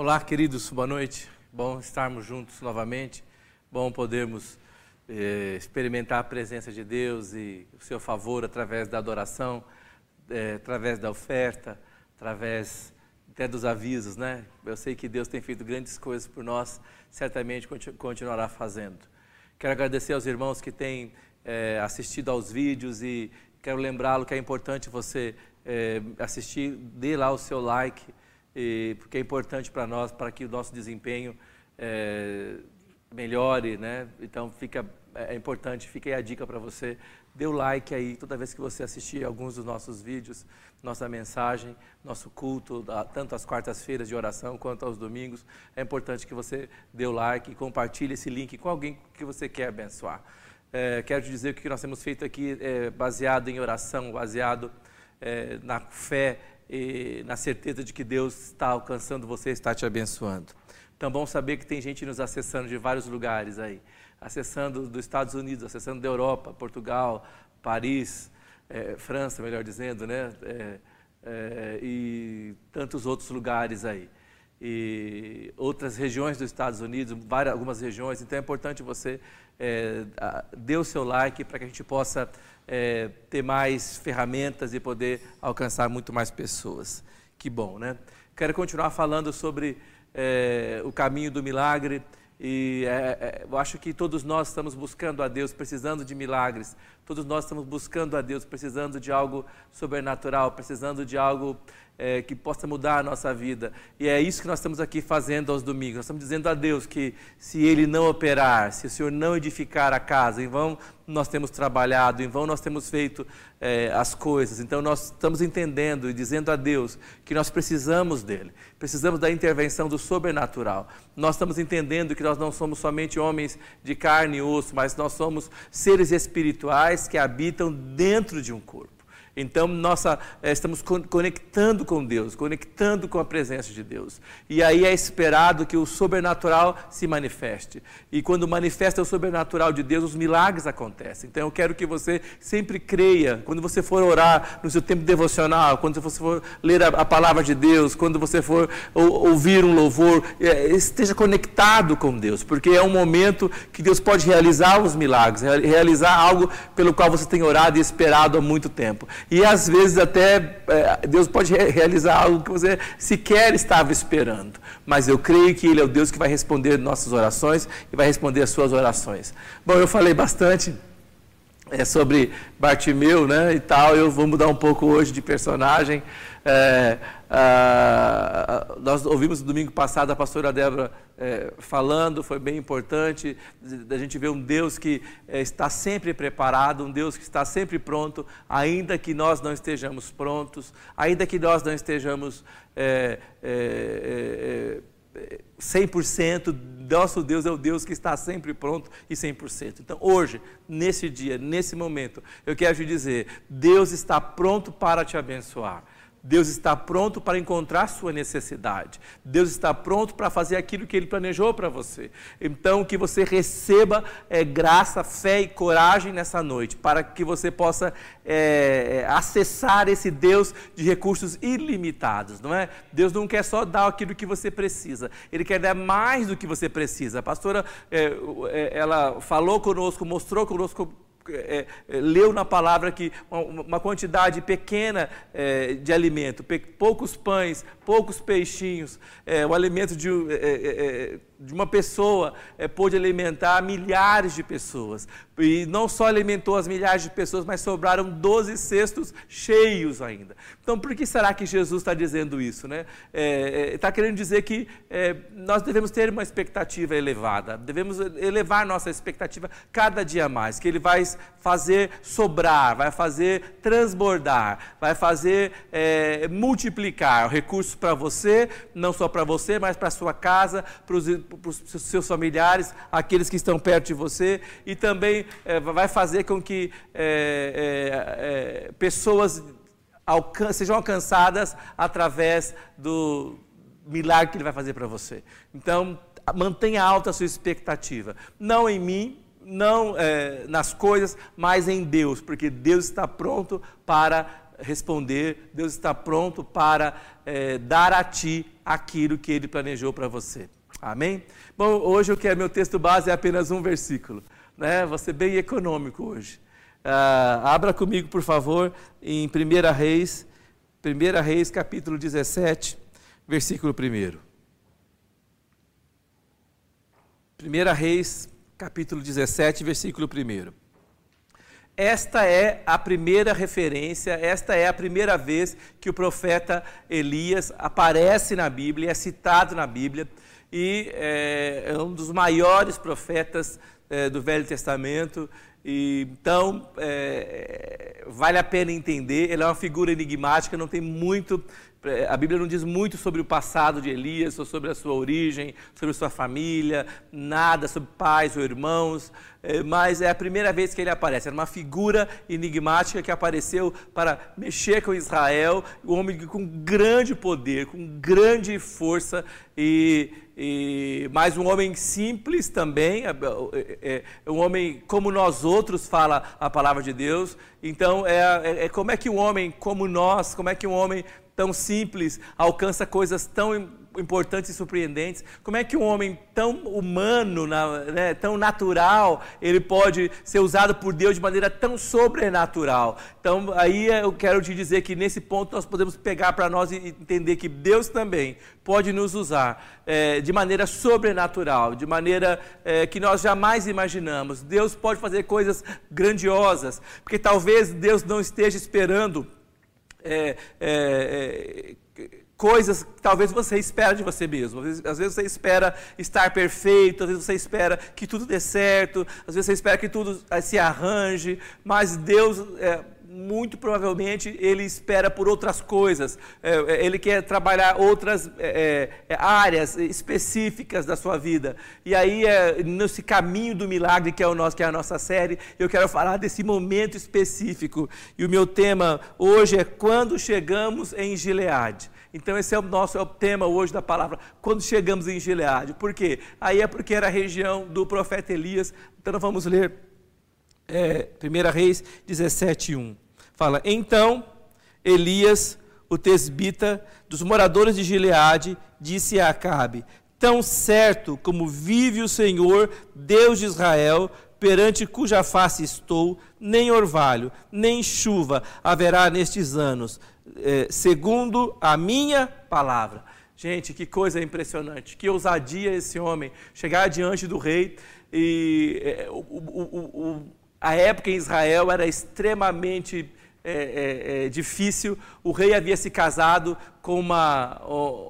Olá, queridos, boa noite. Bom estarmos juntos novamente. Bom podermos eh, experimentar a presença de Deus e o seu favor através da adoração, eh, através da oferta, através até dos avisos, né? Eu sei que Deus tem feito grandes coisas por nós, certamente continuará fazendo. Quero agradecer aos irmãos que têm eh, assistido aos vídeos e quero lembrá-lo que é importante você é, assistir, dê lá o seu like, e, porque é importante para nós, para que o nosso desempenho é, melhore, né? Então fica, é, é importante, fica aí a dica para você, dê o like aí toda vez que você assistir alguns dos nossos vídeos, nossa mensagem, nosso culto, tanto às quartas-feiras de oração quanto aos domingos. É importante que você dê o like e compartilhe esse link com alguém que você quer abençoar. É, quero te dizer que o que nós temos feito aqui é baseado em oração, baseado é, na fé e na certeza de que Deus está alcançando você, está te abençoando. Então, bom saber que tem gente nos acessando de vários lugares aí, acessando dos Estados Unidos, acessando da Europa, Portugal, Paris, é, França, melhor dizendo, né? É, é, e tantos outros lugares aí. E outras regiões dos Estados Unidos, várias, algumas regiões. Então, é importante você é, dê o seu like para que a gente possa é, ter mais ferramentas e poder alcançar muito mais pessoas. Que bom, né? Quero continuar falando sobre é, o caminho do milagre. E é, é, eu acho que todos nós estamos buscando a Deus, precisando de milagres. Todos nós estamos buscando a Deus, precisando de algo sobrenatural, precisando de algo é, que possa mudar a nossa vida. E é isso que nós estamos aqui fazendo aos domingos. Nós estamos dizendo a Deus que se Ele não operar, se o Senhor não edificar a casa, em vão nós temos trabalhado, em vão nós temos feito é, as coisas. Então nós estamos entendendo e dizendo a Deus que nós precisamos dele, precisamos da intervenção do sobrenatural. Nós estamos entendendo que nós não somos somente homens de carne e osso, mas nós somos seres espirituais que habitam dentro de um corpo. Então, nossa, eh, estamos conectando com Deus, conectando com a presença de Deus. E aí é esperado que o sobrenatural se manifeste. E quando manifesta o sobrenatural de Deus, os milagres acontecem. Então, eu quero que você sempre creia, quando você for orar no seu tempo devocional, quando você for ler a, palavra de Deus, quando você for ou, ouvir um louvor, é, esteja conectado com Deus, porque é um momento que Deus pode realizar os milagres, realizar algo pelo qual você tem orado e esperado há muito tempo. E às vezes até é, Deus pode realizar algo que você sequer estava esperando. Mas eu creio que Ele é o Deus que vai responder nossas orações e vai responder as suas orações. Bom, eu falei bastante é, sobre Bartimeu né, e tal, eu vou mudar um pouco hoje de personagem. É, ah, nós ouvimos no domingo passado a pastora Débora é, falando, foi bem importante, da gente ver um Deus que é, está sempre preparado, um Deus que está sempre pronto, ainda que nós não estejamos prontos, ainda que nós não estejamos é, é, é 100%, nosso Deus é o Deus que está sempre pronto e 100%. Então, hoje, nesse dia, nesse momento, eu quero te dizer: Deus está pronto para te abençoar. Deus está pronto para encontrar sua necessidade. Deus está pronto para fazer aquilo que Ele planejou para você. Então, que você receba é, graça, fé e coragem nessa noite, para que você possa é, acessar esse Deus de recursos ilimitados, não é? Deus não quer só dar aquilo que você precisa, Ele quer dar mais do que você precisa. A pastora, é, ela falou conosco, mostrou conosco é, é, leu na palavra que uma, quantidade pequena é, de alimento, poucos pães, poucos peixinhos, é, o alimento de, é, de uma pessoa pôde alimentar milhares de pessoas. E não só alimentou as milhares de pessoas, mas sobraram 12 cestos cheios ainda. Então, por que será que Jesus está dizendo isso? Né? Está querendo dizer que nós devemos ter uma expectativa elevada, devemos elevar nossa expectativa cada dia mais, que Ele vai fazer sobrar, vai fazer transbordar, vai fazer é, multiplicar recursos para você, não só para você, mas para sua casa, para os seus familiares, aqueles que estão perto de você, e também é, vai fazer com que é pessoas alcan sejam alcançadas através do milagre que ele vai fazer para você. Então, mantenha alta a sua expectativa. Não em mim, não é, nas coisas, mas em Deus, porque Deus está pronto para responder, Deus está pronto para é, dar a ti aquilo que ele planejou para você. Amém? Bom, hoje o que é meu texto base é apenas um versículo. Né? Vou ser bem econômico hoje. Uh, abra comigo, por favor, em 1 Reis, 1 Reis, capítulo 17, versículo 1. 1 Reis, capítulo 17, versículo 1. Esta é a primeira referência, esta é a primeira vez que o profeta Elias aparece na Bíblia, é citado na Bíblia, e é, é um dos maiores profetas é, do Velho Testamento. E, então, é, vale a pena entender. Ele é uma figura enigmática, não tem muito a Bíblia não diz muito sobre o passado de Elias, ou sobre a sua origem, sobre a sua família, nada sobre pais ou irmãos, é, mas é a primeira vez que ele aparece. Era uma figura enigmática que apareceu para mexer com Israel, um homem com grande poder, com grande força, e, e mais um homem simples também, é, é, é um homem como nós outros, fala a palavra de Deus. Então, é, é, é como é que um homem como nós, como é que um homem tão simples alcança coisas tão importantes e surpreendentes? Como é que um homem tão humano, né, tão natural, ele pode ser usado por Deus de maneira tão sobrenatural? Então, aí eu quero te dizer que nesse ponto nós podemos pegar para nós e entender que Deus também pode nos usar é, de maneira sobrenatural, de maneira é, que nós jamais imaginamos. Deus pode fazer coisas grandiosas, porque talvez Deus não esteja esperando é, é, é, coisas que talvez você espera de você mesmo. Às vezes, às vezes, você espera estar perfeito, às vezes você espera que tudo dê certo, às vezes você espera que tudo é, se arranje, mas Deus é, muito provavelmente ele espera por outras coisas, é, é, ele quer trabalhar outras é, é, áreas específicas da sua vida. E aí, é, nesse caminho do milagre que é, o nosso, que é a nossa série, eu quero falar desse momento específico. E o meu tema hoje é quando chegamos em Gileade. Então esse é o nosso é o tema hoje da palavra, quando chegamos em Gileade. Por quê? Aí é porque era a região do profeta Elias. Então nós vamos ler é, 1 Reis 17, 1. Fala, então Elias, o tesbita, dos moradores de Gileade, disse a Acabe, tão certo como vive o Senhor, Deus de Israel, perante cuja face estou, nem orvalho, nem chuva haverá nestes anos, é, segundo a minha palavra. Gente, que coisa impressionante, que ousadia esse homem chegar diante do rei e é, o, o, o, a época em Israel era extremamente é, é, é, difícil. O rei havia se casado com uma,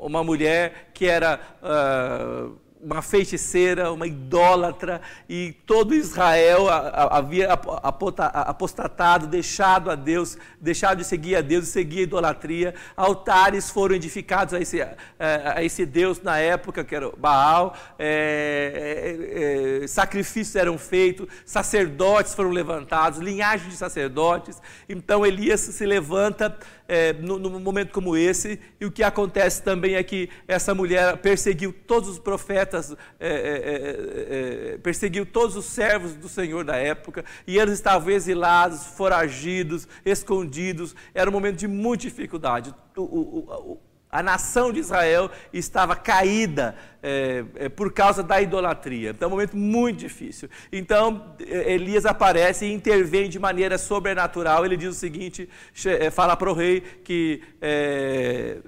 uma mulher que era. Uh, uma feiticeira, uma idólatra, e todo Israel havia apostatado, deixado a Deus, deixado de seguir a Deus e seguir a idolatria. Altares foram edificados a esse, a esse Deus na época, que era Baal, é, é, é, sacrifícios eram feitos, sacerdotes foram levantados, linhagem de sacerdotes. Então Elias se levanta é, num, num momento como esse, e o que acontece também é que essa mulher perseguiu todos os profetas, é, é, é, é perseguiu todos os servos do Senhor da época, e eles estavam exilados, foragidos, escondidos, era um momento de muita dificuldade. O, o, o, a nação de Israel estava caída é, é, por causa da idolatria. Então, é um momento muito difícil. Então, é, Elias aparece e intervém de maneira sobrenatural. Ele diz o seguinte: é, fala para o rei que é,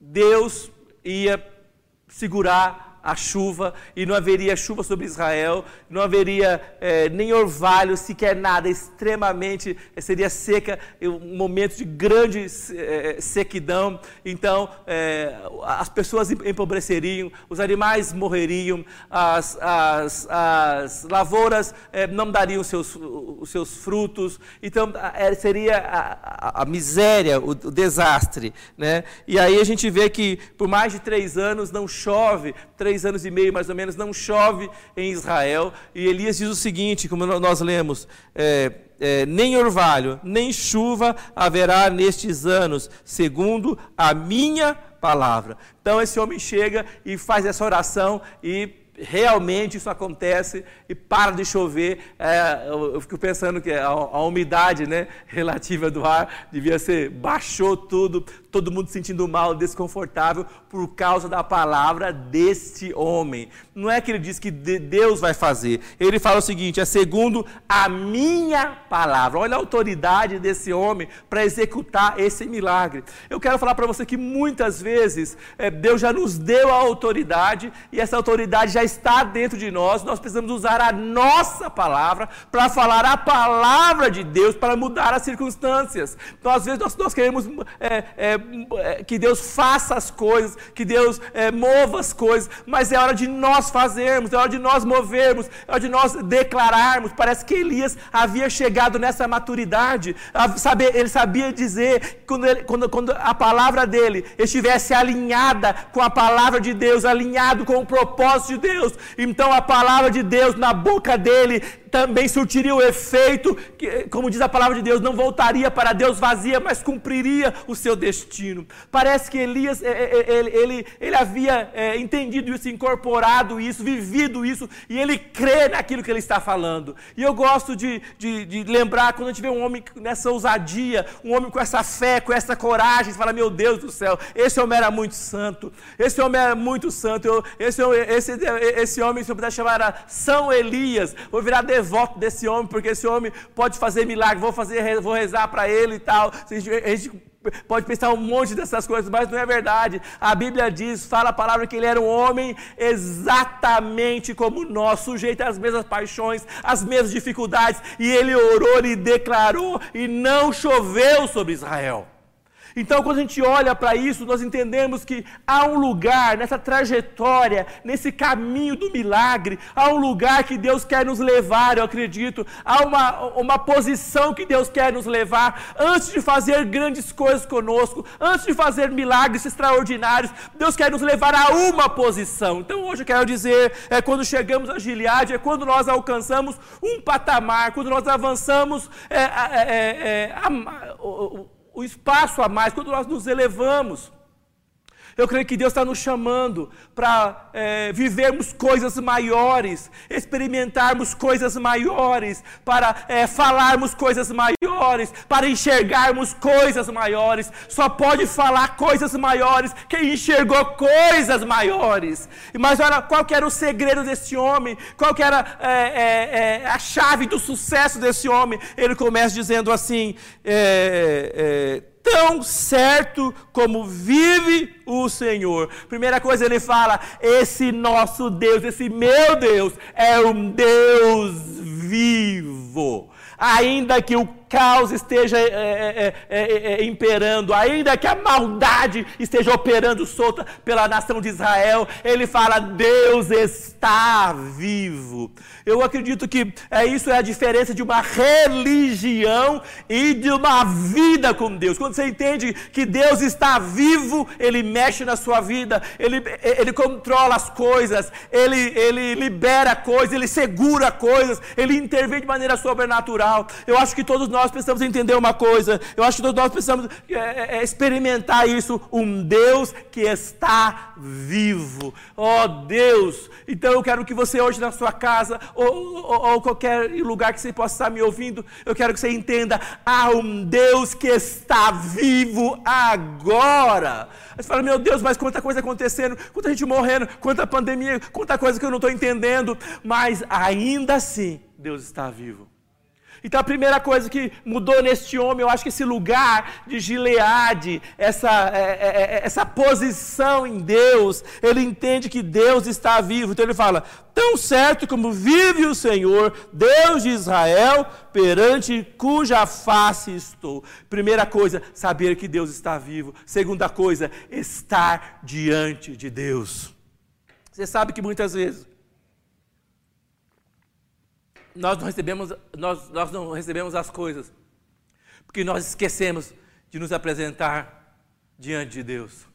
Deus ia segurar a chuva e não haveria chuva sobre Israel, não haveria é, nem orvalho, sequer nada, extremamente, eh, seria seca, um momento de grande é, sequidão. Então, é, as pessoas empobreceriam, os animais morreriam, as, as, as lavouras não dariam seus, os seus frutos. Então, seria a, a, a miséria, o, o desastre. Né? E aí a gente vê que por mais de três anos não chove, três três anos e meio mais ou menos, não chove em Israel. E Elias diz o seguinte, como nós lemos: é, é, nem orvalho, nem chuva haverá nestes anos, segundo a minha palavra. Então esse homem chega e faz essa oração e realmente isso acontece e para de chover. É, eu, eu, fico pensando que a, a, umidade né, relativa do ar devia ser, baixou tudo, todo mundo sentindo mal, desconfortável por causa da palavra deste homem. Não é que ele diz que Deus vai fazer, ele fala o seguinte: é segundo a minha palavra. Olha a autoridade desse homem para executar esse milagre. Eu quero falar para você que muitas vezes é, Deus já nos deu a autoridade e essa autoridade já está dentro de nós, nós precisamos usar a nossa palavra para falar a palavra de Deus para mudar as circunstâncias. Então, às vezes, nós, nós queremos é, é, que Deus faça as coisas, que Deus mova as coisas, mas é hora de nós fazermos, é hora de nós movermos, é hora de nós declararmos. Parece que Elias havia chegado nessa maturidade, ele sabia dizer, quando, ele, quando, quando a palavra dele estivesse alinhada com a palavra de Deus, alinhado com o propósito de Deus. Então a palavra de Deus na boca dele também surtiria o efeito, que, como diz a palavra de Deus, não voltaria para Deus vazia, mas cumpriria o seu destino. Parece que Elias, é, é, é, ele, ele, ele havia entendido isso, incorporado isso, vivido isso, e ele crê naquilo que ele está falando. E eu gosto de, de, de lembrar quando a gente vê um homem nessa ousadia, um homem com essa fé, com essa coragem, fala, meu Deus do céu, esse homem era muito santo, esse homem era muito santo, eu, esse, esse, esse homem, se eu puder chamar, era São Elias, vou virar devoto devoto desse homem, porque esse homem pode fazer milagre, vou, fazer, vou rezar para ele e tal. A gente pode pensar um monte dessas coisas, mas não é verdade. A Bíblia diz, fala a palavra que ele era um homem exatamente como nós, sujeito às mesmas paixões, às mesmas dificuldades, e ele orou e declarou, e não choveu sobre Israel. Então, quando a gente olha para isso, nós entendemos que há um lugar nessa trajetória, nesse caminho do milagre, há um lugar que Deus quer nos levar, eu acredito, há uma, uma posição que Deus quer nos levar, antes de fazer grandes coisas conosco, antes de fazer milagres extraordinários, Deus quer nos levar a uma posição. Então, hoje eu quero dizer, é quando chegamos a Gileade, é quando nós alcançamos um patamar, quando nós avançamos é, é, é, é a, o espaço a mais, quando nós nos elevamos. Eu creio que Deus está nos chamando para é, vivermos coisas maiores, experimentarmos coisas maiores, para é, falarmos coisas maiores, para enxergarmos coisas maiores. Só pode falar coisas maiores quem enxergou coisas maiores. Mas olha, qual que era o segredo desse homem? Qual que era é, é, é a chave do sucesso desse homem? Ele começa dizendo assim. É, tão certo como vive o Senhor. Primeira coisa ele fala: esse nosso Deus, esse meu Deus, é um Deus vivo. Ainda que o caos esteja é é, é, é, é, imperando, ainda que a maldade esteja operando solta pela nação de Israel, ele fala: Deus está vivo. Eu acredito que é isso é a diferença de uma religião e de uma vida com Deus. Quando você entende que Deus está vivo, ele mexe na sua vida, ele, ele controla as coisas, ele, ele libera coisas, ele segura coisas, ele intervém de maneira sobrenatural. Eu acho que todos nós precisamos entender uma coisa, eu acho que todos nós precisamos é, é, é, experimentar isso: um Deus que está vivo. Oh Deus! Então eu quero que você hoje na sua casa, ou, ou, ou qualquer lugar que você possa estar me ouvindo, eu quero que você entenda: há um Deus que está vivo agora. Você fala, meu Deus, mas quanta coisa acontecendo, quanta gente morrendo, quanta pandemia, quanta coisa que eu não estou entendendo, mas ainda assim, Deus está vivo. Então a primeira coisa que mudou neste homem, eu acho que esse lugar de Gileade, essa, é, é, é, essa posição em Deus, ele entende que Deus está vivo. Então ele fala: tão certo como vive o Senhor, Deus de Israel, perante cuja face estou. Primeira coisa, saber que Deus está vivo. Segunda coisa, estar diante de Deus. Você sabe que muitas vezes nós não recebemos, nós, nós não recebemos as coisas, porque nós esquecemos de nos apresentar diante de Deus.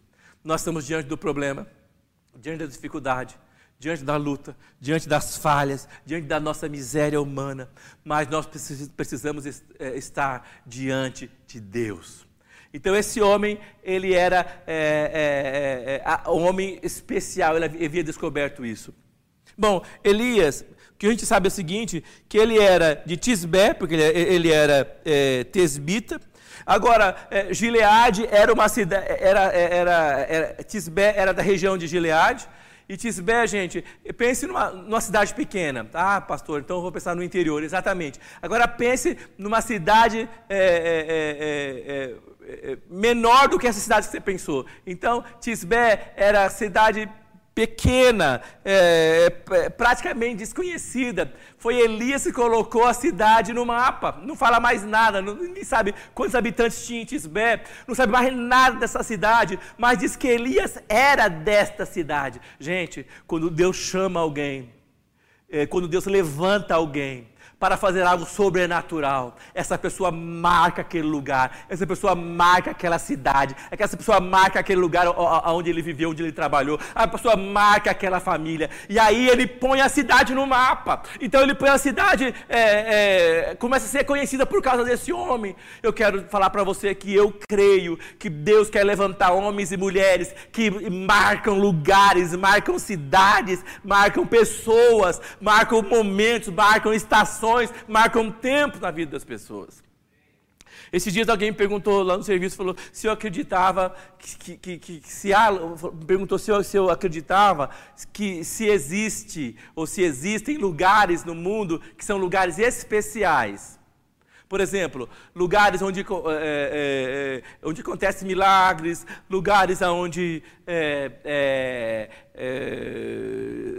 Nós estamos diante do problema, diante da dificuldade, diante da luta, diante das falhas, diante da nossa miséria humana, mas nós precisamos é, estar diante de Deus. Então esse homem, ele era é, é, é, é um homem especial, ele havia descoberto isso. Bom, Elias, que a gente sabe é o seguinte, que ele era de Tisbé, porque ele, ele era é, tesbita. Agora, é, Gileade era uma cidade, era, era, era, Tisbé era da região de Gileade. E Tisbé, gente, pense numa, numa, cidade pequena. Ah, pastor, então eu vou pensar no interior, exatamente. Agora pense numa cidade é, é, é, menor do que essa cidade que você pensou. Então, Tisbé era a cidade pequena, é, é, praticamente desconhecida. Foi Elias que colocou a cidade no mapa. Não fala mais nada, não, ninguém sabe quantos habitantes tinha em Tisbé, não sabe mais nada dessa cidade, mas diz que Elias era desta cidade. Gente, quando Deus chama alguém, é, quando Deus levanta alguém, para fazer algo sobrenatural. Essa pessoa marca aquele lugar, essa pessoa marca aquela cidade, essa pessoa marca aquele lugar onde ele viveu, onde ele trabalhou, a pessoa marca aquela família. E aí ele põe a cidade no mapa. Então ele põe a cidade, é, é, começa a ser conhecida por causa desse homem. Eu quero falar para você que eu creio que Deus quer levantar homens e mulheres que marcam lugares, marcam cidades, marcam pessoas, marcam momentos, marcam estações marcam tempo na vida das pessoas. Esses dias alguém me perguntou lá no serviço, falou se eu acreditava que, que, que, que se há, perguntou se eu, se eu acreditava que se existe ou se existem lugares no mundo que são lugares especiais. Por exemplo, lugares onde, é, é, onde acontecem milagres, lugares onde é,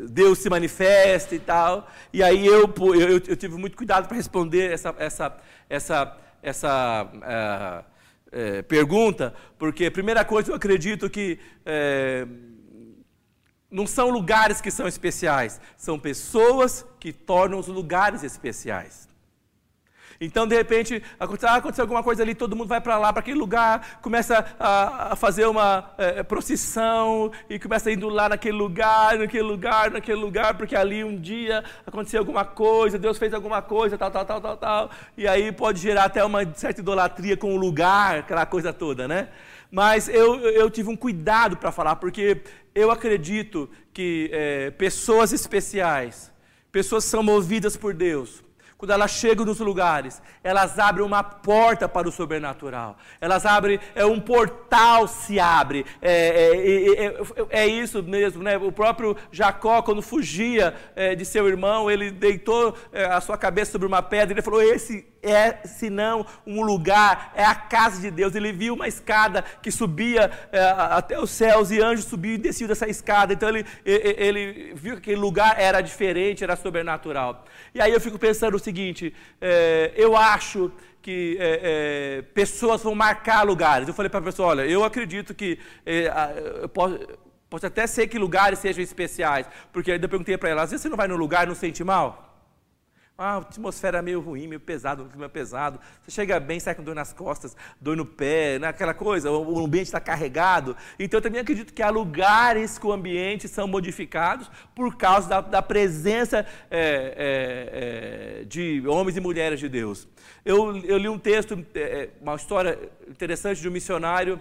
Deus se manifesta e tal. E aí eu, eu, eu tive muito cuidado para responder essa, essa, essa, essa pergunta, porque, primeira coisa, eu acredito que não são lugares que são especiais, são pessoas que tornam os lugares especiais. Então, de repente, ah, aconteceu alguma coisa ali, todo mundo vai para lá, para aquele lugar, começa a, a fazer uma é, procissão e começa indo lá naquele lugar, naquele lugar, naquele lugar, porque ali um dia aconteceu alguma coisa, Deus fez alguma coisa, tal, tal, tal, tal, tal. E aí pode gerar até uma certa idolatria com o lugar, aquela coisa toda, né? Mas eu, eu tive um cuidado para falar, porque eu acredito que é, pessoas especiais, pessoas que são movidas por Deus, quando elas chegam nos lugares, elas abrem uma porta para o sobrenatural. Elas abrem, é um portal se abre. É, é, é, é isso mesmo, né? O próprio Jacó, quando fugia é, de seu irmão, ele deitou é, a sua cabeça sobre uma pedra. Ele falou: Esse é, senão, um lugar, é a casa de Deus. Ele viu uma escada que subia é, até os céus e anjos subiam e desciam dessa escada. Então ele, ele viu que aquele lugar era diferente, era sobrenatural. E aí eu fico pensando o seguinte: é, eu acho que é, é, pessoas vão marcar lugares. Eu falei para a pessoa: olha, eu acredito que eu posso, pode até ser que lugares sejam especiais, porque eu perguntei para ela: às vezes você não vai no lugar e não sente mal? Ah, a atmosfera é meio ruim, meio pesado, o clima é pesado. Você chega bem, sai com dor nas costas, dor no pé, né? aquela coisa, o ambiente está carregado. Então eu também acredito que há lugares que o ambiente são modificados por causa da, da presença é, é, é, de homens e mulheres de Deus. Eu, eu li um texto, é, é, uma história interessante de um missionário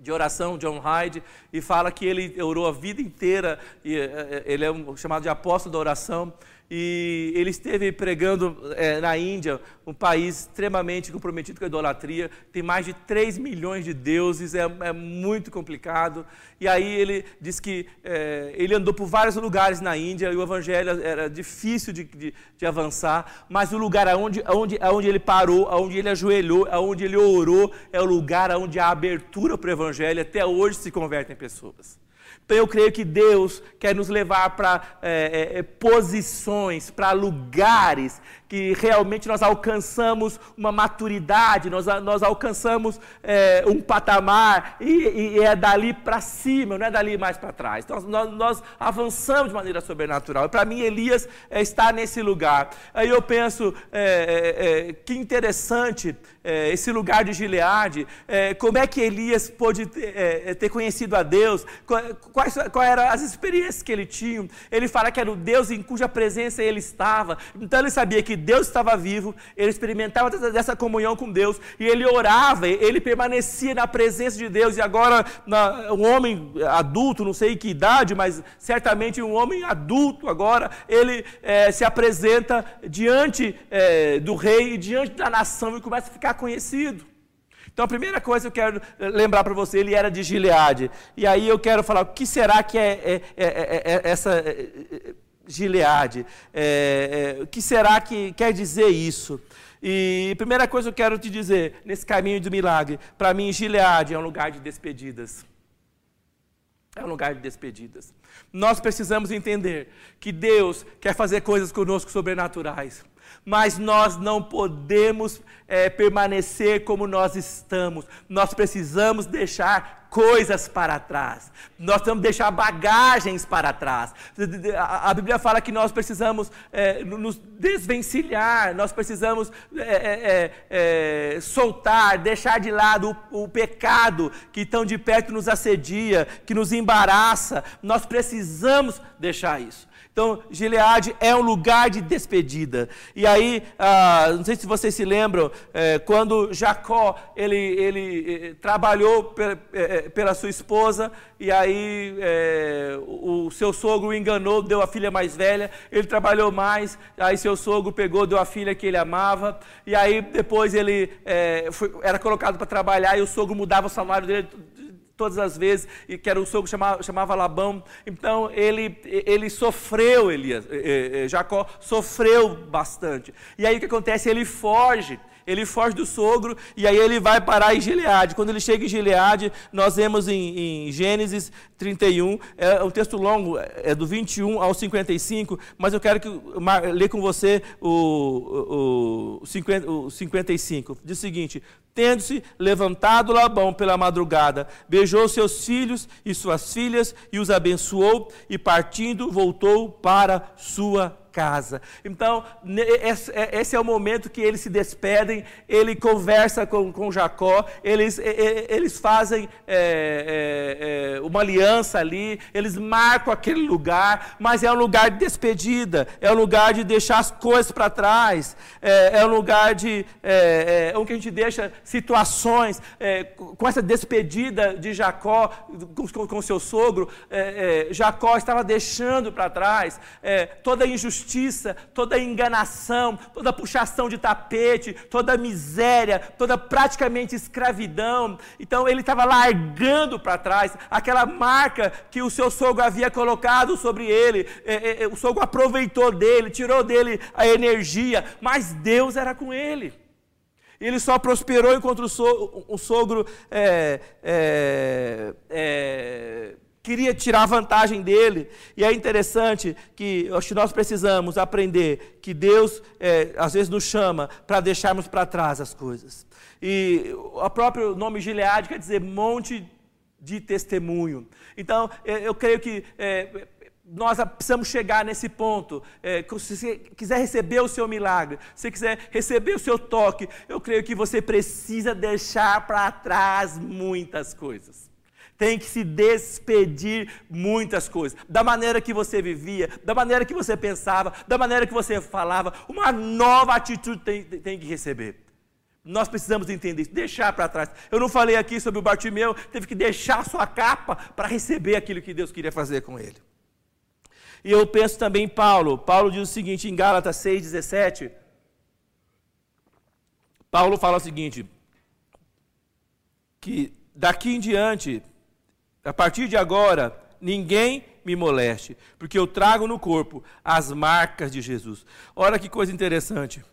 de oração, John Hyde, e fala que ele orou a vida inteira, ele é um, chamado de apóstolo da oração, e ele esteve pregando é, na Índia, um país extremamente comprometido com a idolatria, tem mais de 3 milhões de deuses, é, é muito complicado. E aí ele diz que é, ele andou por vários lugares na Índia e o evangelho era difícil de, de, de avançar, mas o lugar aonde, aonde, aonde ele parou, aonde ele ajoelhou, aonde ele orou, é o lugar onde há abertura para o evangelho, até hoje se convertem pessoas. Então eu creio que Deus quer nos levar para é, é, é, posições, para lugares que realmente nós alcançamos uma maturidade, nós, nós alcançamos é, um patamar e, e é dali para cima, não é dali mais para trás. Então nós, nós, avançamos de maneira sobrenatural. Para mim, Elias é, está nesse lugar. Aí eu penso, é, que interessante esse lugar de Gileade, como é que Elias pôde ter, ter conhecido a Deus, quais, quais eram as experiências que ele tinha. Ele fala que era o Deus em cuja presença ele estava. Então ele sabia que Deus estava vivo, ele experimentava dessa comunhão com Deus, e ele orava, ele permanecia na presença de Deus, e agora na, um homem adulto, não sei que idade, mas certamente um homem adulto agora, ele é, se apresenta diante é, do rei e diante da nação e começa a ficar conhecido. Então a primeira coisa que eu quero lembrar para você, ele era de Gileade. E aí eu quero falar, o que será que é, é, é, é essa Gileade? o que será que quer dizer isso? E primeira coisa que eu quero te dizer, nesse caminho do milagre, para mim Gileade é um lugar de despedidas. É um lugar de despedidas. Nós precisamos entender que Deus quer fazer coisas conosco sobrenaturais mas nós não podemos é, permanecer como nós estamos. Nós precisamos deixar coisas para trás. Nós precisamos deixar bagagens para trás. A, Bíblia fala que nós precisamos é, nos desvencilhar, nós precisamos é, é, é, é soltar, deixar de lado o, o pecado que tão de perto nos assedia, que nos embaraça. Nós precisamos deixar isso. Então, Gileade é um lugar de despedida. E aí, ah, não sei se vocês se lembram, é, quando Jacó ele, ele eh, trabalhou eh, pela sua esposa, e aí o, o seu sogro o enganou, deu a filha mais velha, ele trabalhou mais, aí seu sogro pegou, deu a filha que ele amava, e aí depois ele foi, era colocado para trabalhar e o sogro mudava o salário dele todas as vezes, e que era o sogro chamava, chamava Labão. Então ele, ele sofreu, Elias, eh, eh, Jacó sofreu bastante. E aí o que acontece? Ele foge ele foge do sogro e aí ele vai parar em Gileade. Quando ele chega em Gileade, nós vemos em, em Gênesis 31, é um texto longo, é do 21 ao 55, mas eu quero que, ler com você o, o, o, 50, o 55. Diz o seguinte: Tendo-se levantado Labão pela madrugada, beijou seus filhos e suas filhas e os abençoou, e partindo voltou para sua casa. Então, é, esse é o momento que eles se despedem, ele conversa com, com Jacó, eles, eles fazem é, é, é, uma aliança ali, eles marcam aquele lugar, mas é um lugar de despedida, é um lugar de deixar as coisas para trás, é, é, um lugar de. É, é, onde a gente deixa situações, com essa despedida de Jacó com, com, com seu sogro, Jacó estava deixando para trás toda a injustiça injustiça, toda enganação, toda puxação de tapete, toda miséria, toda praticamente escravidão. Então ele estava largando para trás aquela marca que o seu sogro havia colocado sobre ele. É, é, é, o sogro aproveitou dele, tirou dele a energia, mas Deus era com ele. Ele só prosperou enquanto o sogro é, é, é, queria tirar vantagem dele. E é interessante que acho que nós precisamos aprender que Deus é, às vezes nos chama para deixarmos para trás as coisas. E o próprio nome Gileade quer dizer monte de testemunho. Então, é, eu creio que é, nós precisamos chegar nesse ponto. É, se você quiser receber o seu milagre, se você quiser receber o seu toque, eu creio que você precisa deixar para trás muitas coisas tem que se despedir muitas coisas. Da maneira que você vivia, da maneira que você pensava, da maneira que você falava. Uma nova atitude tem, tem que receber. Nós precisamos entender isso, deixar para trás. Eu não falei aqui sobre o Bartimeu, teve que deixar sua capa para receber aquilo que Deus queria fazer com ele. E eu penso também em Paulo. Paulo diz o seguinte em Gálatas 6,17. Paulo fala o seguinte: que daqui em diante a partir de agora, ninguém me moleste, porque eu trago no corpo as marcas de Jesus. Olha que coisa interessante.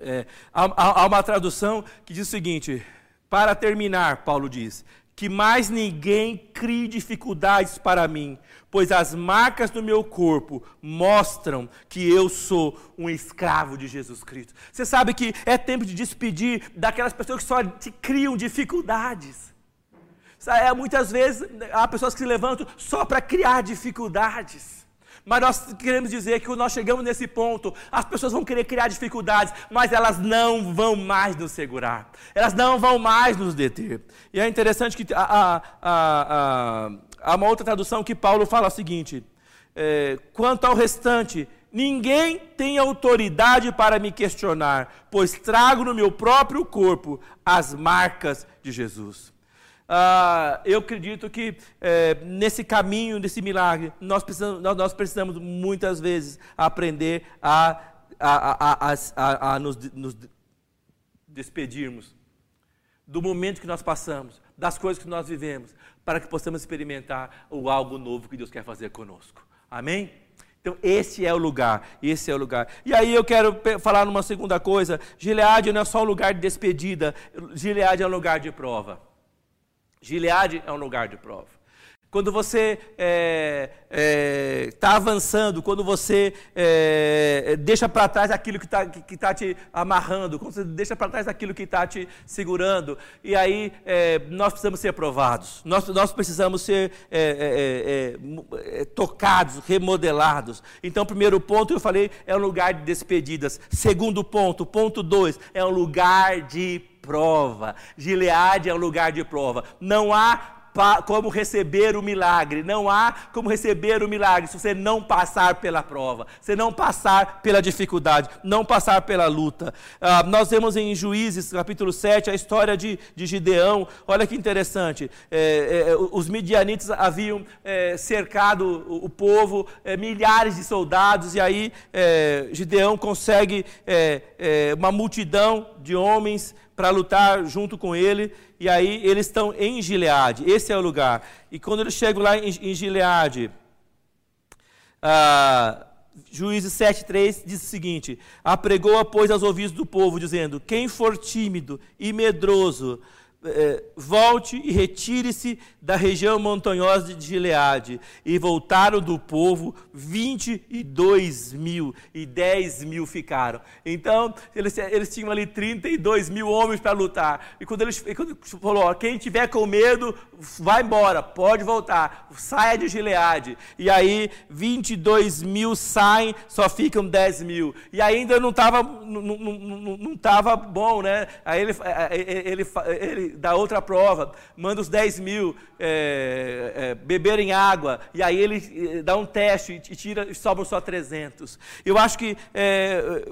É, há, há uma tradução que diz o seguinte: para terminar, Paulo diz, que mais ninguém crie dificuldades para mim, pois as marcas do meu corpo mostram que eu sou um escravo de Jesus Cristo. Você sabe que é tempo de despedir daquelas pessoas que só te criam dificuldades. É, muitas vezes há pessoas que se levantam só para criar dificuldades. Mas nós queremos dizer que quando nós chegamos nesse ponto, as pessoas vão querer criar dificuldades, mas elas não vão mais nos segurar, elas não vão mais nos deter. E é interessante que há, há, há uma outra tradução que Paulo fala o seguinte: é, quanto ao restante, Ninguém tem autoridade para me questionar, pois trago no meu próprio corpo as marcas de Jesus. Ah, eu acredito que é, nesse caminho, nesse milagre, nós precisamos, nós, nós precisamos muitas vezes aprender a, a, a, a, nos, nos despedirmos do momento que nós passamos, das coisas que nós vivemos, para que possamos experimentar o algo novo que Deus quer fazer conosco. Amém? Então, esse é o lugar, esse é o lugar. E aí eu quero falar numa segunda coisa, Gileade não é só um lugar de despedida, Gileade é um lugar de prova. Gileade é um lugar de prova. Quando você está é, é, tá avançando, quando você é, deixa para trás aquilo que está que, que tá te amarrando, quando você deixa para trás aquilo que está te segurando, e aí é, nós precisamos ser aprovados, nós, nós precisamos ser é, é, tocados, remodelados. Então, primeiro ponto, eu falei, é um lugar de despedidas. Segundo ponto, ponto dois, é um lugar de prova. Gileade é um lugar de prova. Não há como receber o milagre. Não há como receber o milagre se você não passar pela prova, se não passar pela dificuldade, não passar pela luta. Ah, nós vemos em Juízes, capítulo 7, a história de, de Gideão. Olha que interessante. É, é, os midianitas haviam é, cercado o, o povo, é, milhares de soldados, e aí é, Gideão consegue é, uma multidão de homens para lutar junto com ele, e aí eles estão em Gileade, esse é o lugar. E quando eles chegam lá em, em Gileade, ah, Juízes 7,3 diz o seguinte: Apregou, pois, aos ouvidos do povo, dizendo: Quem for tímido e medroso, é, volte e retire-se da região montanhosa de Gileade. E voltaram do povo 22 mil, e 10 mil ficaram. Então, eles, eles tinham ali 32 mil homens para lutar. E quando ele quando falou: ó, quem tiver com medo, vai embora, pode voltar, saia de Gileade. E aí, 22 mil saem, só ficam 10 mil. E ainda não estava não, não, não, tava bom, né? Aí ele, ele, ele, ele da outra prova, manda os 10 mil é, é, beberem água, e aí ele é, dá um teste e tira, e sobram só 300. Eu acho que é,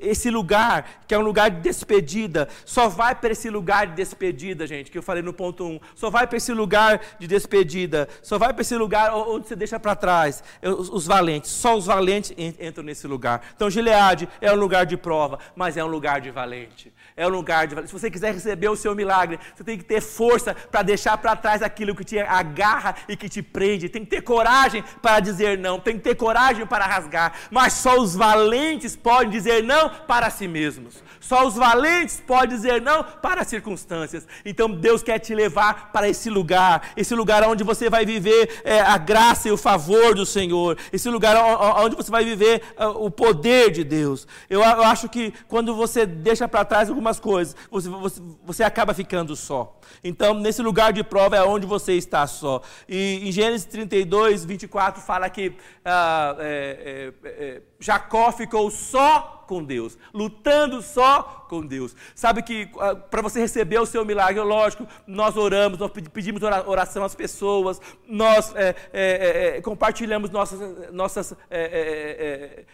esse lugar, que é um lugar de despedida, só vai para esse lugar de despedida, gente, que eu falei no ponto 1, só vai para esse lugar de despedida, só vai para esse lugar onde você deixa para trás. Os, os valentes, só os valentes entram nesse lugar. Então, Gileade é um lugar de prova, mas é um lugar de valente é um lugar de. Se você quiser receber o seu milagre, você tem que ter força para deixar para trás aquilo que te agarra e que te prende. Tem que ter coragem para dizer não. Tem que ter coragem para rasgar. Mas só os valentes podem dizer não para si mesmos. Só os valentes podem dizer não para as circunstâncias. Então Deus quer te levar para esse lugar, esse lugar onde você vai viver é, a graça e o favor do Senhor, esse lugar onde você vai viver uh, o poder de Deus. Eu, eu, acho que quando você deixa para trás algumas coisas, você, você, você acaba ficando só. Então, nesse lugar de prova é onde você está só. E em Gênesis 32, 24, fala que uh, é, é, é, Jacó ficou só com Deus, lutando só com Deus. Sabe que uh, para você receber o seu milagre, lógico, nós oramos, nós pedimos oração às pessoas, nós é, é, é, compartilhamos nossas, nossas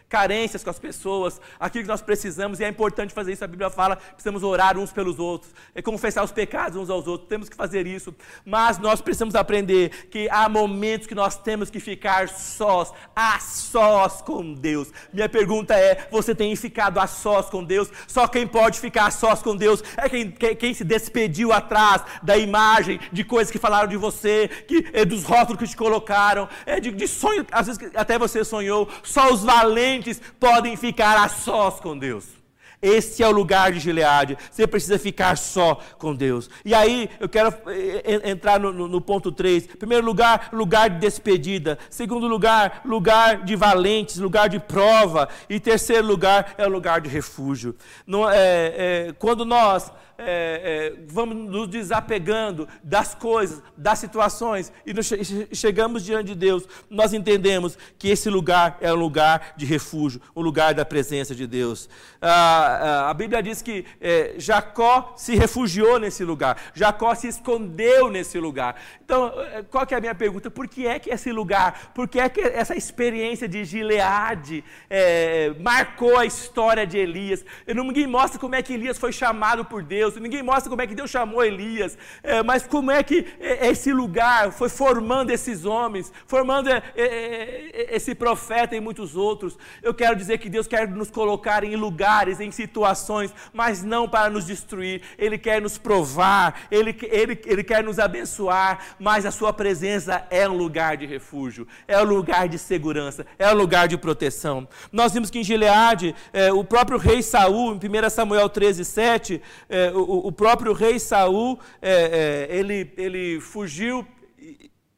carências com as pessoas, aquilo que nós precisamos, e é importante fazer isso. A Bíblia fala, precisamos orar uns pelos outros, é confessar os pecados uns aos outros, temos que fazer isso, mas nós precisamos aprender que há momentos que nós temos que ficar sós, a sós com Deus. Minha pergunta é: você tem ficado a sós com Deus? Só quem pode ficar a sós com Deus é quem, quem, quem se despediu atrás da imagem, de coisas que falaram de você, que, é, dos rótulos que te colocaram, é, de, de sonho, às vezes até você sonhou. Só os valentes podem ficar a sós com Deus. Esse é o lugar de Gileade. Você precisa ficar só com Deus. E aí, eu quero eh, entrar no, no, no, ponto 3. Primeiro lugar, lugar de despedida. Segundo lugar, lugar de valentes, lugar de prova. E terceiro lugar é o lugar de refúgio. Não, é, é, quando nós é, é, vamos nos desapegando das coisas, das situações, e nos, chegamos diante de Deus, nós entendemos que esse lugar é um lugar de refúgio, um lugar da presença de Deus. Ah, a, a Bíblia diz que é, Jacó se refugiou nesse lugar, Jacó se escondeu nesse lugar. Então, é, qual que é a minha pergunta? Por que é que esse lugar, por que é que essa experiência de Gileade é, marcou a história de Elias? Ninguém mostra como é que Elias foi chamado por Deus, ninguém mostra como é que Deus chamou Elias, é, mas como é que é, esse lugar foi formando esses homens, formando é, esse profeta e muitos outros. Eu quero dizer que Deus quer nos colocar em lugares, em situações, mas não para nos destruir. Ele quer nos provar, Ele, ele, ele quer nos abençoar, mas a Sua presença é um lugar de refúgio, é um lugar de segurança, é um lugar de proteção. Nós vimos que em Gileade, é, o próprio rei Saul, em 1 Samuel 13, 7, é, o, o, próprio rei Saul, é, é ele, ele fugiu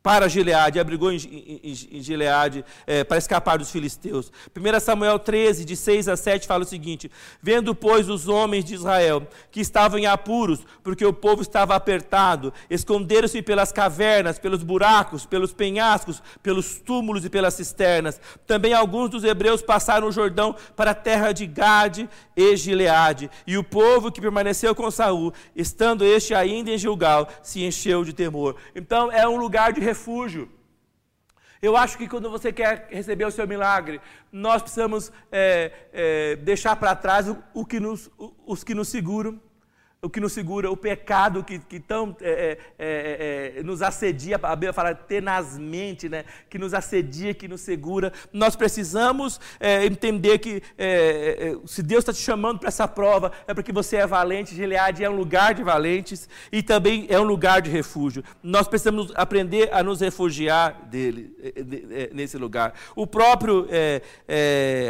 para Gileade, abrigou em, em, em Gileade é, para escapar dos filisteus. 1 Samuel 13, de 6 a 7, fala o seguinte: Vendo, pois, os homens de Israel que estavam em apuros, porque o povo estava apertado, esconderam-se pelas cavernas, pelos buracos, pelos penhascos, pelos túmulos e pelas cisternas. Também alguns dos hebreus passaram o Jordão para a terra de Gade e Gileade. E o povo que permaneceu com Saul, estando este ainda em Gilgal, se encheu de temor. Então, é um lugar de refúgio. Eu acho que quando você quer receber o seu milagre, nós precisamos é, é, deixar para trás o, o que nos, os que nos seguram o que nos segura, o pecado que, que tão é, é, é, é, nos assedia, a Bíblia fala tenazmente, né? que nos assedia, que nos segura. Nós precisamos é, entender que é, se Deus está te chamando para essa prova, é porque você é valente. Gileade é um lugar de valentes e também é um lugar de refúgio. Nós precisamos aprender a nos refugiar dele, nesse lugar. O próprio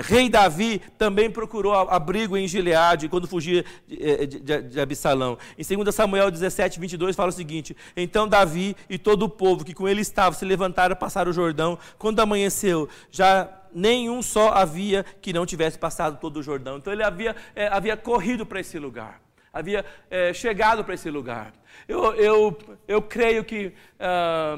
rei Davi também procurou abrigo em Gileade quando fugia de, de, de, de Absalão. Em 2 Samuel 17, 22 fala o seguinte: Então Davi e todo o povo que com ele estava se levantaram para o Jordão. Quando amanheceu, já nenhum só havia que não tivesse passado todo o Jordão. Então ele havia, é, havia corrido para esse lugar, havia é, chegado para esse lugar. Eu, eu, eu creio que ah,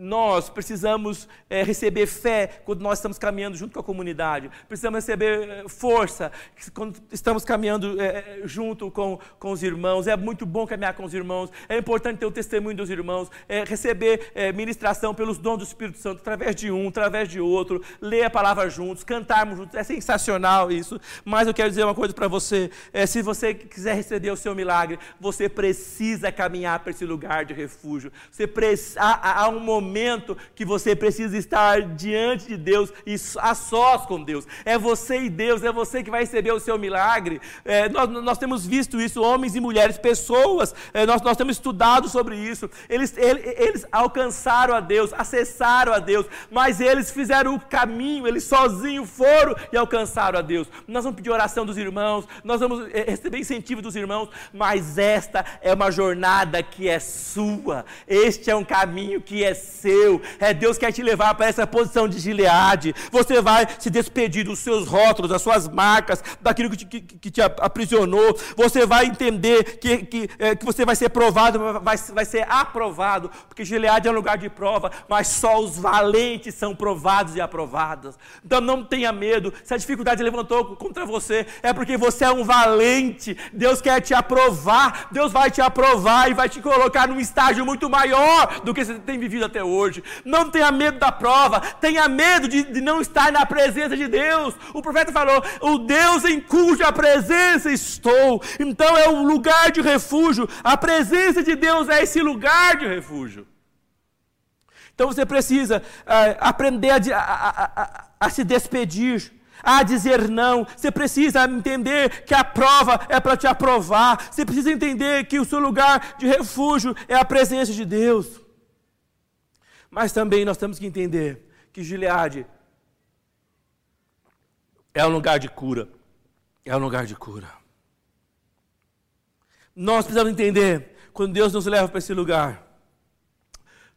nós precisamos é, receber fé quando nós estamos caminhando junto com a comunidade. Precisamos receber eh, força quando estamos caminhando é, junto com, com os irmãos. É muito bom caminhar com os irmãos. É importante ter o testemunho dos irmãos. É, receber ministração pelos dons do Espírito Santo através de um, através de outro. Ler a palavra juntos, cantarmos juntos. É sensacional isso. Mas eu quero dizer uma coisa para você. se você quiser receber o seu milagre, você precisa caminhar para esse lugar de refúgio. Você há, há um momento momento que você precisa estar diante de Deus e a sós com Deus. É você e Deus, é você que vai receber o seu milagre. É, nós, nós, temos visto isso, homens e mulheres, pessoas, é, nós, nós temos estudado sobre isso. Eles, eles, alcançaram a Deus, acessaram a Deus, mas eles fizeram o caminho, eles sozinhos foram e alcançaram a Deus. Nós vamos pedir oração dos irmãos, nós vamos é, receber incentivo dos irmãos, mas esta é uma jornada que é sua, este é um caminho que é seu seu. É Deus quer te levar para essa posição de Gileade. Você vai se despedir dos seus rótulos, das suas marcas, daquilo que te, que, que te aprisionou. Você vai entender que, que, é, que você vai ser provado, vai, vai ser aprovado, porque Gileade é um lugar de prova, mas só os valentes são provados e aprovados. Então não tenha medo. Se a dificuldade levantou contra você, é porque você é um valente. Deus quer te aprovar. Deus vai te aprovar e vai te colocar num estágio muito maior do que você tem vivido até hoje hoje. Não tenha medo da prova, tenha medo de, de não estar na presença de Deus. O profeta falou: O Deus em cuja presença estou. Então é um lugar de refúgio. A presença de Deus é esse lugar de refúgio. Então você precisa é, aprender a, a, a, a se despedir a dizer não. Você precisa entender que a prova é para te aprovar. Você precisa entender que o seu lugar de refúgio é a presença de Deus. Mas também nós temos que entender que Gileade é um lugar de cura. É um lugar de cura. Nós precisamos entender, quando Deus nos leva para esse lugar,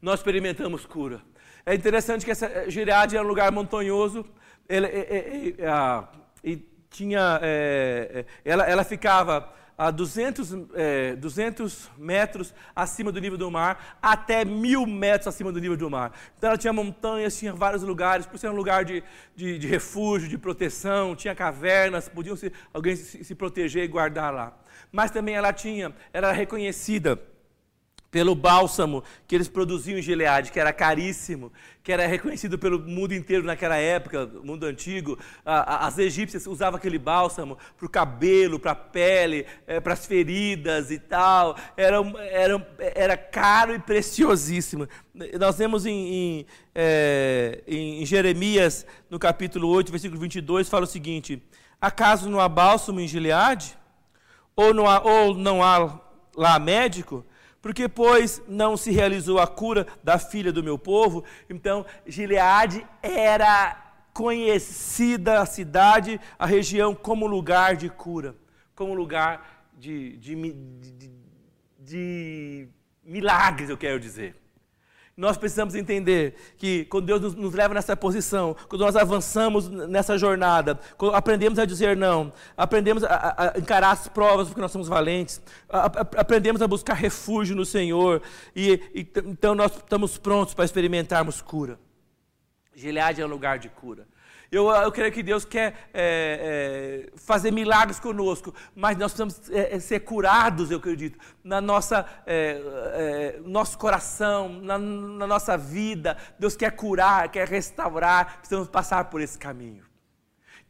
nós experimentamos cura. É interessante que essa eh, Gileade era um lugar montanhoso, ele, e, e, e, e tinha, é, ela, ela ficava a 200, é, 200 metros acima do nível do mar, até mil metros acima do nível do mar. Então ela tinha montanhas, tinha vários lugares, por ser um lugar de, de, de refúgio, de proteção, tinha cavernas, podiam se, alguém se, se proteger e guardar lá. Mas também ela tinha, era reconhecida pelo bálsamo que eles produziam em Gileade, que era caríssimo, que era reconhecido pelo mundo inteiro naquela época, mundo antigo. As egípcias usavam aquele bálsamo para o cabelo, para a pele, eh, para as feridas e tal. Era, era, era caro e preciosíssimo. Nós vemos em, em, é, em Jeremias, no capítulo 8, versículo 22, fala o seguinte: Acaso não há bálsamo em Gileade? Ou não há, ou não há lá médico? Porque, pois, não se realizou a cura da filha do meu povo, então Gileade era conhecida a cidade, a região, como lugar de cura, como lugar de, de, de, de milagres, eu quero dizer. Nós precisamos entender que quando Deus nos, nos, leva nessa posição, quando nós avançamos nessa jornada, aprendemos a dizer não, aprendemos a, a encarar as provas porque nós somos valentes, a, a, aprendemos a buscar refúgio no Senhor, e, e então nós estamos prontos para experimentarmos cura. Gileade é um lugar de cura. Eu, eu creio que Deus quer é, é, fazer milagres conosco, mas nós precisamos é, é ser curados, eu acredito, na nossa é, é, nosso coração, na, na nossa vida. Deus quer curar, quer restaurar, precisamos passar por esse caminho.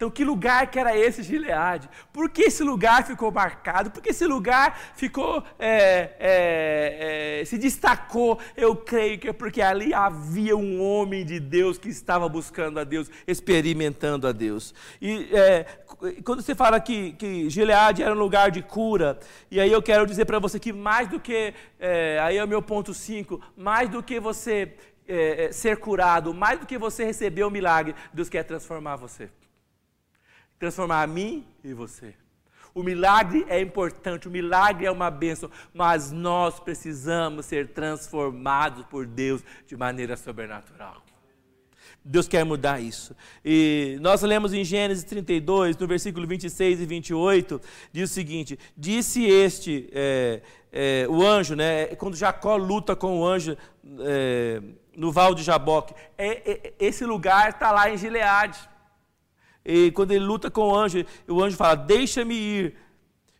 Então, que lugar que era esse Gileade? Por que esse lugar ficou marcado? Por que esse lugar ficou, é, é, é, se destacou? Eu creio que é porque ali havia um homem de Deus que estava buscando a Deus, experimentando a Deus. E é, quando você fala que, que Gileade era um lugar de cura, e aí eu quero dizer para você que mais do que, é, aí é o meu ponto 5, mais do que você é, ser curado, mais do que você receber o milagre, Deus quer transformar você transformar a mim e você. O milagre é importante, o milagre é uma bênção, mas nós precisamos ser transformados por Deus de maneira sobrenatural. Deus quer mudar isso. E nós lemos em Gênesis 32, no versículo 26 e 28, diz o seguinte: Disse este, é, é, o anjo, né, quando Jacó luta com o anjo é, no val de Jaboque, é, é, esse lugar está lá em Gileade. E quando ele luta com o anjo, o anjo fala: Deixa-me ir,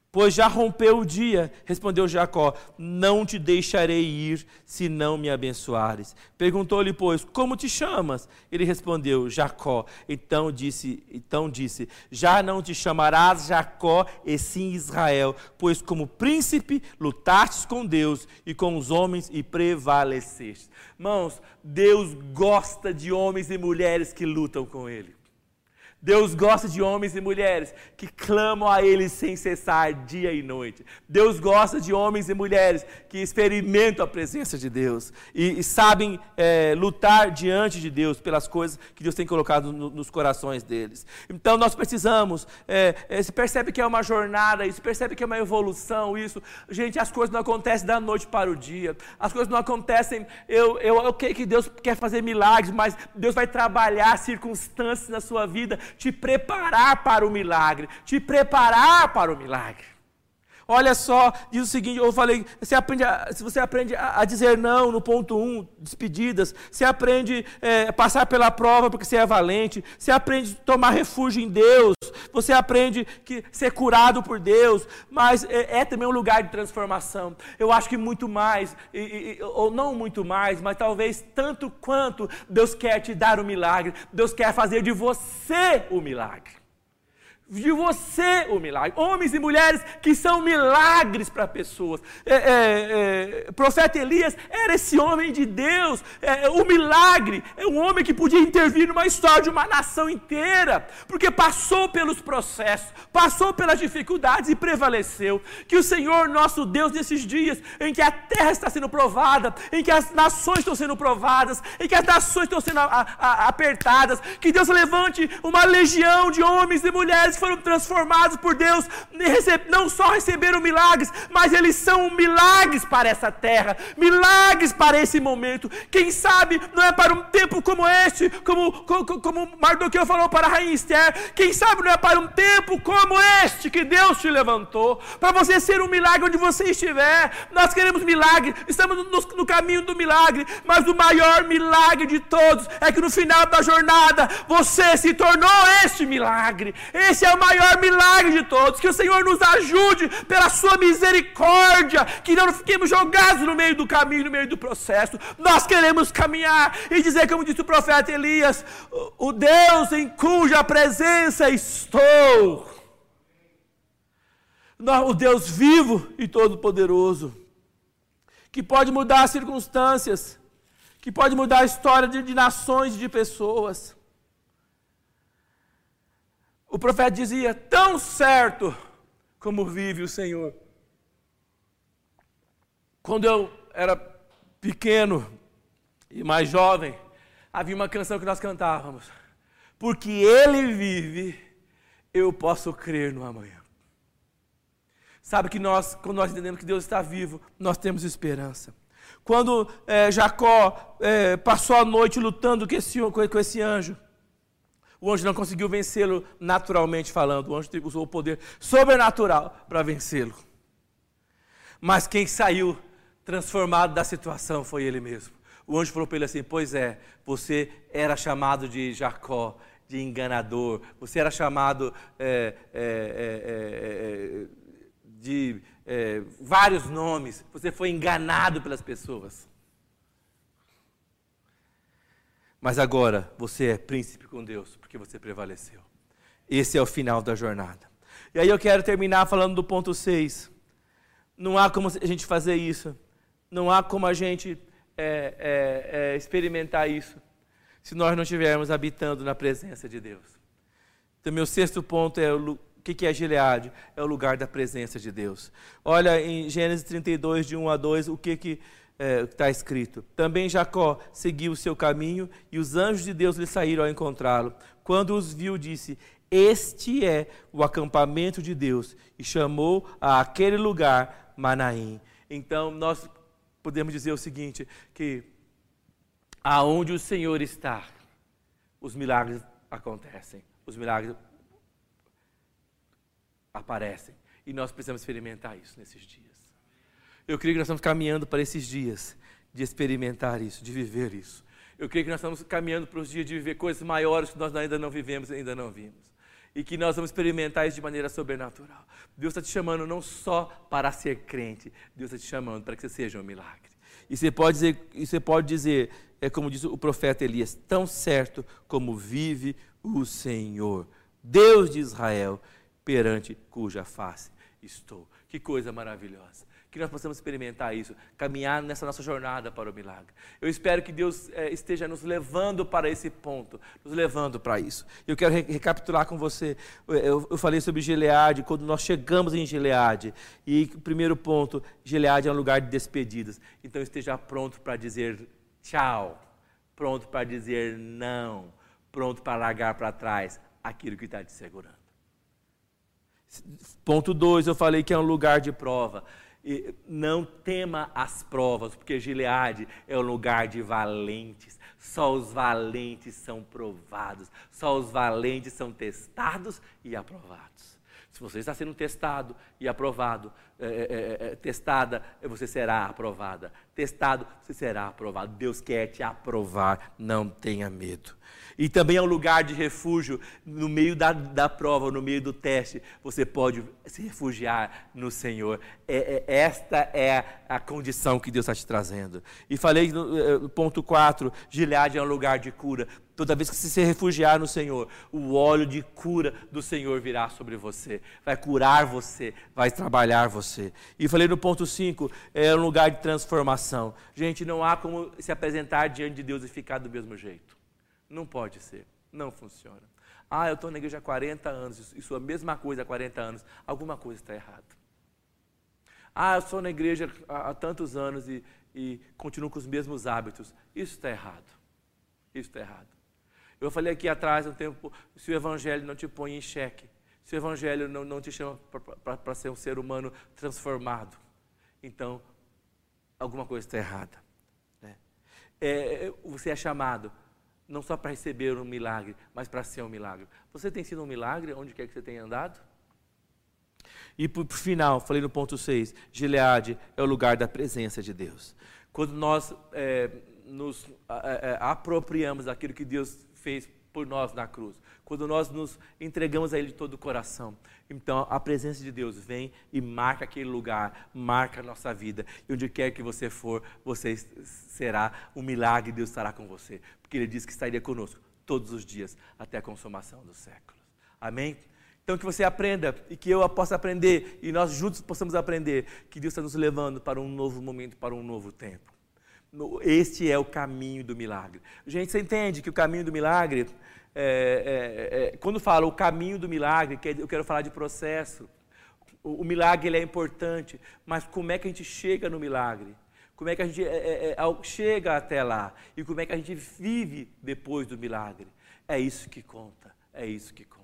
pois já rompeu o dia. Respondeu Jacó: Não te deixarei ir se não me abençoares. Perguntou-lhe, pois, como te chamas? Ele respondeu: Jacó. Então disse, então disse: Já não te chamarás Jacó, e sim Israel, pois como príncipe lutastes com Deus e com os homens e prevaleceste. Irmãos, Deus gosta de homens e mulheres que lutam com Ele. Deus gosta de homens e mulheres que clamam a Ele sem cessar dia e noite. Deus gosta de homens e mulheres que experimentam a presença de Deus e, e sabem é, lutar diante de Deus pelas coisas que Deus tem colocado no, nos corações deles. Então nós precisamos, é, é, se percebe que é uma jornada, se percebe que é uma evolução isso. Gente, as coisas não acontecem da noite para o dia. As coisas não acontecem, eu, eu, eu creio que Deus quer fazer milagres, mas Deus vai trabalhar circunstâncias na sua vida te preparar para o milagre, te preparar para o milagre. Olha só, diz o seguinte: eu falei, você aprende a, se você aprende a, a, dizer não no ponto 1, um, despedidas, você aprende a é, passar pela prova porque você é valente, você aprende a tomar refúgio em Deus, você aprende que ser curado por Deus, mas é, é também um lugar de transformação. Eu acho que muito mais, e, e, ou não muito mais, mas talvez tanto quanto Deus quer te dar o milagre, Deus quer fazer de você o milagre de você o milagre. Homens e mulheres que são milagres para pessoas. É, é, é, profeta Elias era esse homem de Deus. É, o milagre é um homem que podia intervir numa história de uma nação inteira, porque passou pelos processos, passou pelas dificuldades e prevaleceu. Que o Senhor nosso Deus, nesses dias em que a terra está sendo provada, em que as nações estão sendo provadas, em que as nações estão sendo a, a, apertadas, que Deus levante uma legião de homens e mulheres que foram transformados por Deus não só receberam milagres, mas eles são milagres para essa terra, milagres para esse momento. Quem sabe não é para um tempo como este, como, como, como Mardoqueu falou para a rainha Esther, quem sabe não é para um tempo como este que Deus te levantou, para você ser um milagre onde você estiver. Nós queremos milagre, estamos no, no caminho do milagre, mas o maior milagre de todos é que no final da jornada você se tornou este milagre. Esse é o maior milagre de todos. Que o Senhor nos ajude pela sua misericórdia, que não fiquemos jogados no meio do caminho, no meio do processo. Nós queremos caminhar e dizer, como disse o profeta Elias: o Deus em cuja presença estou. O Deus vivo e todo-poderoso, que pode mudar as circunstâncias, que pode mudar a história de, de nações e de pessoas. O profeta dizia: Tão certo como vive o Senhor. Quando eu era pequeno e mais jovem, havia uma canção que nós cantávamos. Porque Ele vive, eu posso crer no amanhã. Sabe que nós, quando nós entendemos que Deus está vivo, nós temos esperança. Quando é, Jacó é, passou a noite lutando com esse, com esse anjo, o anjo não conseguiu vencê-lo naturalmente falando. O anjo usou o poder sobrenatural para vencê-lo. Mas quem saiu transformado da situação foi ele mesmo. O anjo falou para ele assim: Pois é, você era chamado de Jacó, de enganador, você era chamado é, é, é, de é, vários nomes, você foi enganado pelas pessoas. Mas agora você é príncipe com Deus, porque você prevaleceu. Esse é o final da jornada. E aí eu quero terminar falando do ponto 6. Não há como a gente fazer isso. Não há como a gente é, é, é, experimentar isso se nós não estivermos habitando na presença de Deus. Então, meu sexto ponto é o que, que é Gileade? É o lugar da presença de Deus. Olha em Gênesis 32, de 1 a 2, o que, que está é, escrito. Também Jacó seguiu o seu caminho e os anjos de Deus lhe saíram ao encontrá-lo. Quando os viu, disse: Este é o acampamento de Deus. E chamou a aquele lugar Manaim. Então, nós podemos dizer o seguinte: que aonde o Senhor está, os milagres acontecem, os milagres aparecem. E nós precisamos experimentar isso nesses dias. Eu creio que nós estamos caminhando para esses dias de experimentar isso, de viver isso. Eu creio que nós estamos caminhando para os dias de viver coisas maiores que nós ainda não vivemos, ainda não vimos. E que nós vamos experimentar isso de maneira sobrenatural. Deus está te chamando não só para ser crente, Deus está te chamando para que você seja um milagre. E você pode dizer, você pode dizer é como diz o profeta Elias, tão certo como vive o Senhor, Deus de Israel, perante cuja face estou. Que coisa maravilhosa que nós possamos experimentar isso, caminhar nessa nossa jornada para o milagre. Eu espero que Deus é, esteja nos levando para esse ponto, nos levando para isso. Eu quero re recapitular com você. Eu, eu, falei sobre Gileade, quando nós chegamos em Gileade. E o primeiro ponto, Gileade é um lugar de despedidas. Então esteja pronto para dizer tchau, pronto para dizer não, pronto para largar para trás aquilo que está te segurando. Ponto 2, eu falei que é um lugar de prova não tema as provas, porque Gileade é um lugar de valentes. Só os valentes são provados, só os valentes são testados e aprovados. Se você está sendo testado e aprovado, é, é, é, testada, você será aprovada. Testado, você será aprovado. Deus quer te aprovar, não tenha medo. E também é um lugar de refúgio no meio da, da prova, no meio do teste. Você pode se refugiar no Senhor. É, é, esta é a condição que Deus está te trazendo. E falei no, ponto 4: Gileade é um lugar de cura. Toda vez que você se refugiar no Senhor, o óleo de cura do Senhor virá sobre você. Vai curar você, vai trabalhar você. E falei no ponto 5, é um lugar de transformação. Gente, não há como se apresentar diante de Deus e ficar do mesmo jeito. Não pode ser. Não funciona. Ah, eu estou na igreja há 40 anos, isso é a mesma coisa há 40 anos. Alguma coisa está errada. Ah, eu sou na igreja há, há tantos anos e, e continuo com os mesmos hábitos. Isso está errado. Isso está errado. Eu falei aqui atrás um tempo, se o evangelho não te põe em xeque, Se o Evangelho não, não te chama para ser um ser humano transformado, então alguma coisa está errada. Né? É, você é chamado não só para receber um milagre, mas para ser um milagre. Você tem sido um milagre onde quer que você tenha andado? E por, por final, falei no ponto 6, Gileade é o lugar da presença de Deus. Quando nós é, nos é, apropriamos daquilo que Deus fez por nós na cruz, quando nós nos entregamos a Ele de todo o coração, então a presença de Deus vem e marca aquele lugar, marca a nossa vida. E onde quer que você for, você será um milagre, Deus estará com você. Porque Ele disse que estaria conosco todos os dias, até a consumação dos séculos. Amém? Então que você aprenda e que eu possa aprender e nós juntos possamos aprender que Deus está nos levando para um novo momento, para um novo tempo. Este é o caminho do milagre. Gente, você entende que o caminho do milagre é, é, é, quando falo o caminho do milagre, eu quero falar de processo. O, o, milagre ele é importante, mas como é que a gente chega no milagre? Como é que a gente é, é, é chega até lá? E como é que a gente vive depois do milagre? É isso que conta, é isso que conta.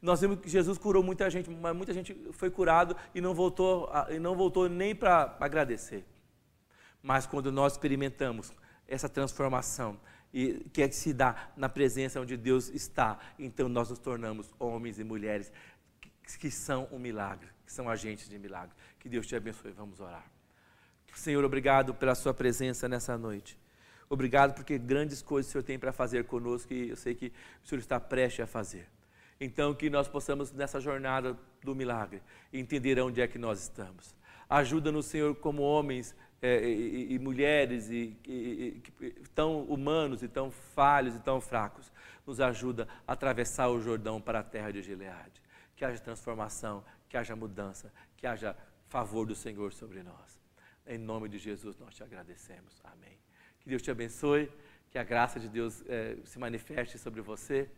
Nós vimos que Jesus curou muita gente, mas muita gente foi curado e não voltou, e não voltou nem para agradecer. Mas quando nós experimentamos essa transformação, e que é que se dá na presença onde Deus está. Então nós nos tornamos homens e mulheres que, que são um milagre, que são agentes de milagre. Que Deus te abençoe. Vamos orar. Senhor, obrigado pela sua presença nessa noite. Obrigado porque grandes coisas o Senhor tem para fazer conosco e eu sei que o Senhor está prestes a fazer. Então, que nós possamos, nessa jornada do milagre, entender onde é que nós estamos. Ajuda-nos, Senhor, como homens é, e, e, mulheres e, e, tão humanos e tão falhos e tão fracos, nos ajuda a atravessar o Jordão para a terra de Gileade. Que haja transformação, que haja mudança, que haja favor do Senhor sobre nós. Em nome de Jesus nós te agradecemos. Amém. Que Deus te abençoe, que a graça de Deus é, se manifeste sobre você.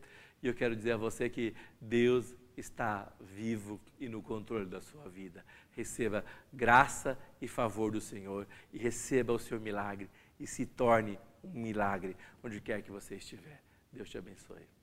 E eu quero dizer a você que Deus está vivo e no controle da sua vida. Receba graça e favor do Senhor e receba o seu milagre e se torne um milagre onde quer que você estiver. Deus te abençoe.